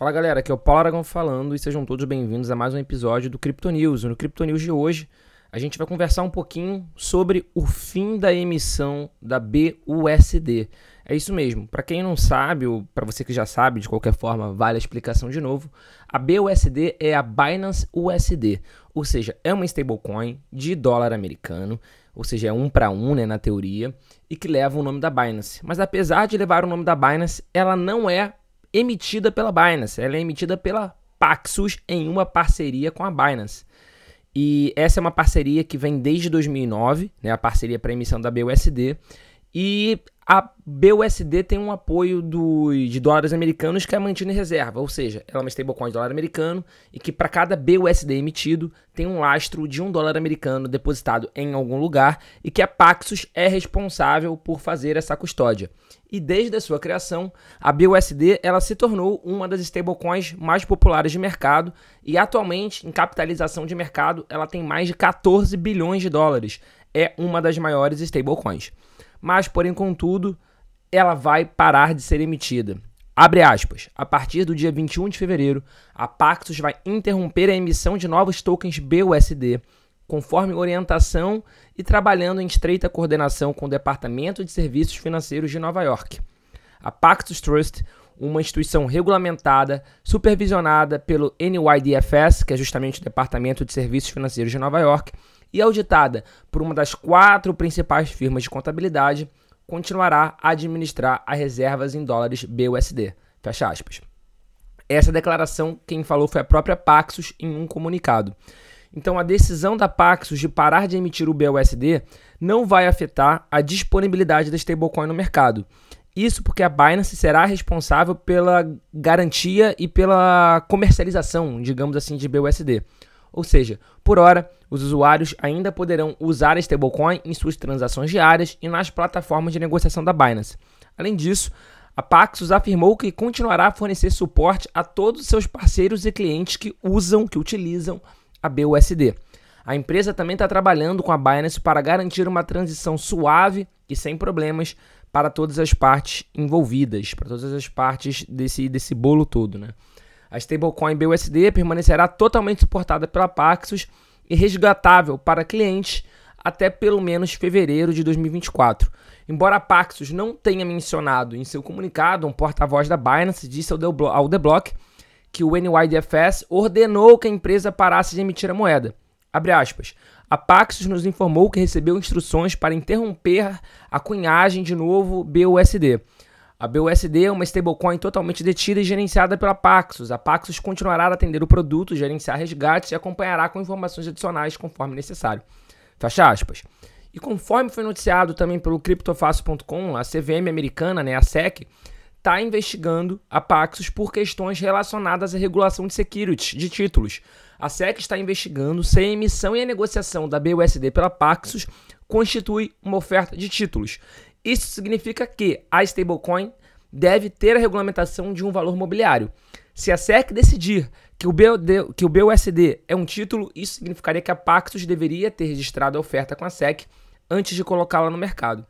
Fala galera, aqui é o Paulo Aragão falando e sejam todos bem-vindos a mais um episódio do Crypto News. No Crypto News de hoje, a gente vai conversar um pouquinho sobre o fim da emissão da BUSD. É isso mesmo. Para quem não sabe, ou para você que já sabe, de qualquer forma, vale a explicação de novo. A BUSD é a Binance USD, ou seja, é uma stablecoin de dólar americano, ou seja, é um para um, né, na teoria, e que leva o nome da Binance. Mas apesar de levar o nome da Binance, ela não é emitida pela Binance, ela é emitida pela Paxos em uma parceria com a Binance. E essa é uma parceria que vem desde 2009, né, a parceria para emissão da BUSD. E a BUSD tem um apoio do, de dólares americanos que é mantido em reserva, ou seja, ela é uma stablecoin de dólar americano e que para cada BUSD emitido tem um lastro de um dólar americano depositado em algum lugar e que a Paxos é responsável por fazer essa custódia. E desde a sua criação, a BUSD ela se tornou uma das stablecoins mais populares de mercado e atualmente, em capitalização de mercado, ela tem mais de 14 bilhões de dólares. É uma das maiores stablecoins mas, porém, contudo, ela vai parar de ser emitida. Abre aspas. A partir do dia 21 de fevereiro, a Paxos vai interromper a emissão de novos tokens BUSD, conforme orientação e trabalhando em estreita coordenação com o Departamento de Serviços Financeiros de Nova York. A Paxos Trust, uma instituição regulamentada, supervisionada pelo NYDFS, que é justamente o Departamento de Serviços Financeiros de Nova York, e auditada por uma das quatro principais firmas de contabilidade, continuará a administrar as reservas em dólares BUSD. Fecha aspas. Essa declaração, quem falou foi a própria Paxos em um comunicado. Então, a decisão da Paxos de parar de emitir o BUSD não vai afetar a disponibilidade da stablecoin no mercado. Isso porque a Binance será responsável pela garantia e pela comercialização, digamos assim, de BUSD. Ou seja, por hora, os usuários ainda poderão usar a stablecoin em suas transações diárias e nas plataformas de negociação da Binance. Além disso, a Paxos afirmou que continuará a fornecer suporte a todos os seus parceiros e clientes que usam, que utilizam a BUSD. A empresa também está trabalhando com a Binance para garantir uma transição suave e sem problemas para todas as partes envolvidas, para todas as partes desse, desse bolo todo, né? A stablecoin BUSD permanecerá totalmente suportada pela Paxos e resgatável para clientes até pelo menos fevereiro de 2024. Embora a Paxos não tenha mencionado em seu comunicado, um porta-voz da Binance disse ao The Block que o NYDFS ordenou que a empresa parasse de emitir a moeda. Abre aspas. A Paxos nos informou que recebeu instruções para interromper a cunhagem de novo BUSD. A BUSD é uma stablecoin totalmente detida e gerenciada pela Paxos. A Paxos continuará a atender o produto, gerenciar resgates e acompanhará com informações adicionais conforme necessário. Fecha aspas. E conforme foi noticiado também pelo criptofácil.com, a CVM americana, né, a SEC, está investigando a Paxos por questões relacionadas à regulação de securities, de títulos. A SEC está investigando se a emissão e a negociação da BUSD pela Paxos constitui uma oferta de títulos. Isso significa que a stablecoin deve ter a regulamentação de um valor mobiliário. Se a SEC decidir que o, BUD, que o BUSD é um título, isso significaria que a Paxos deveria ter registrado a oferta com a SEC antes de colocá-la no mercado.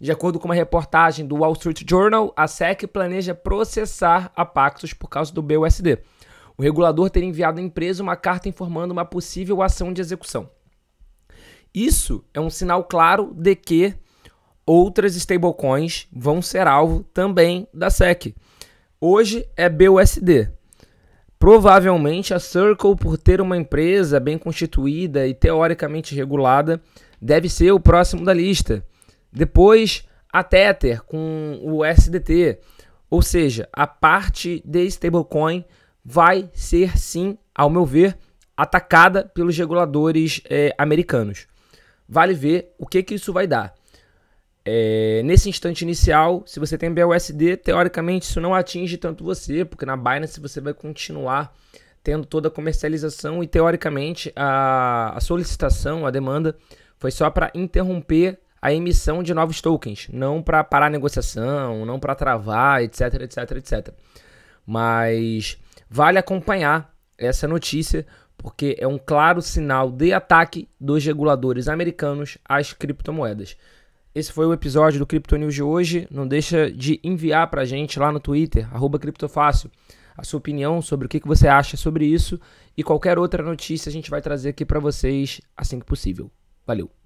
De acordo com uma reportagem do Wall Street Journal, a SEC planeja processar a Paxos por causa do BUSD. O regulador teria enviado à empresa uma carta informando uma possível ação de execução. Isso é um sinal claro de que outras stablecoins vão ser alvo também da SEC. Hoje é BUSD. Provavelmente a Circle, por ter uma empresa bem constituída e teoricamente regulada, deve ser o próximo da lista. Depois a Tether com o SDT. Ou seja, a parte de stablecoin vai ser sim, ao meu ver, atacada pelos reguladores é, americanos. Vale ver o que, que isso vai dar. É, nesse instante inicial, se você tem BUSD, teoricamente isso não atinge tanto você, porque na Binance você vai continuar tendo toda a comercialização e teoricamente a, a solicitação, a demanda, foi só para interromper a emissão de novos tokens, não para parar a negociação, não para travar, etc, etc, etc. Mas vale acompanhar essa notícia, porque é um claro sinal de ataque dos reguladores americanos às criptomoedas. Esse foi o episódio do Crypto News de hoje. Não deixa de enviar pra gente lá no Twitter, Criptofácil, a sua opinião sobre o que você acha sobre isso e qualquer outra notícia a gente vai trazer aqui para vocês assim que possível. Valeu!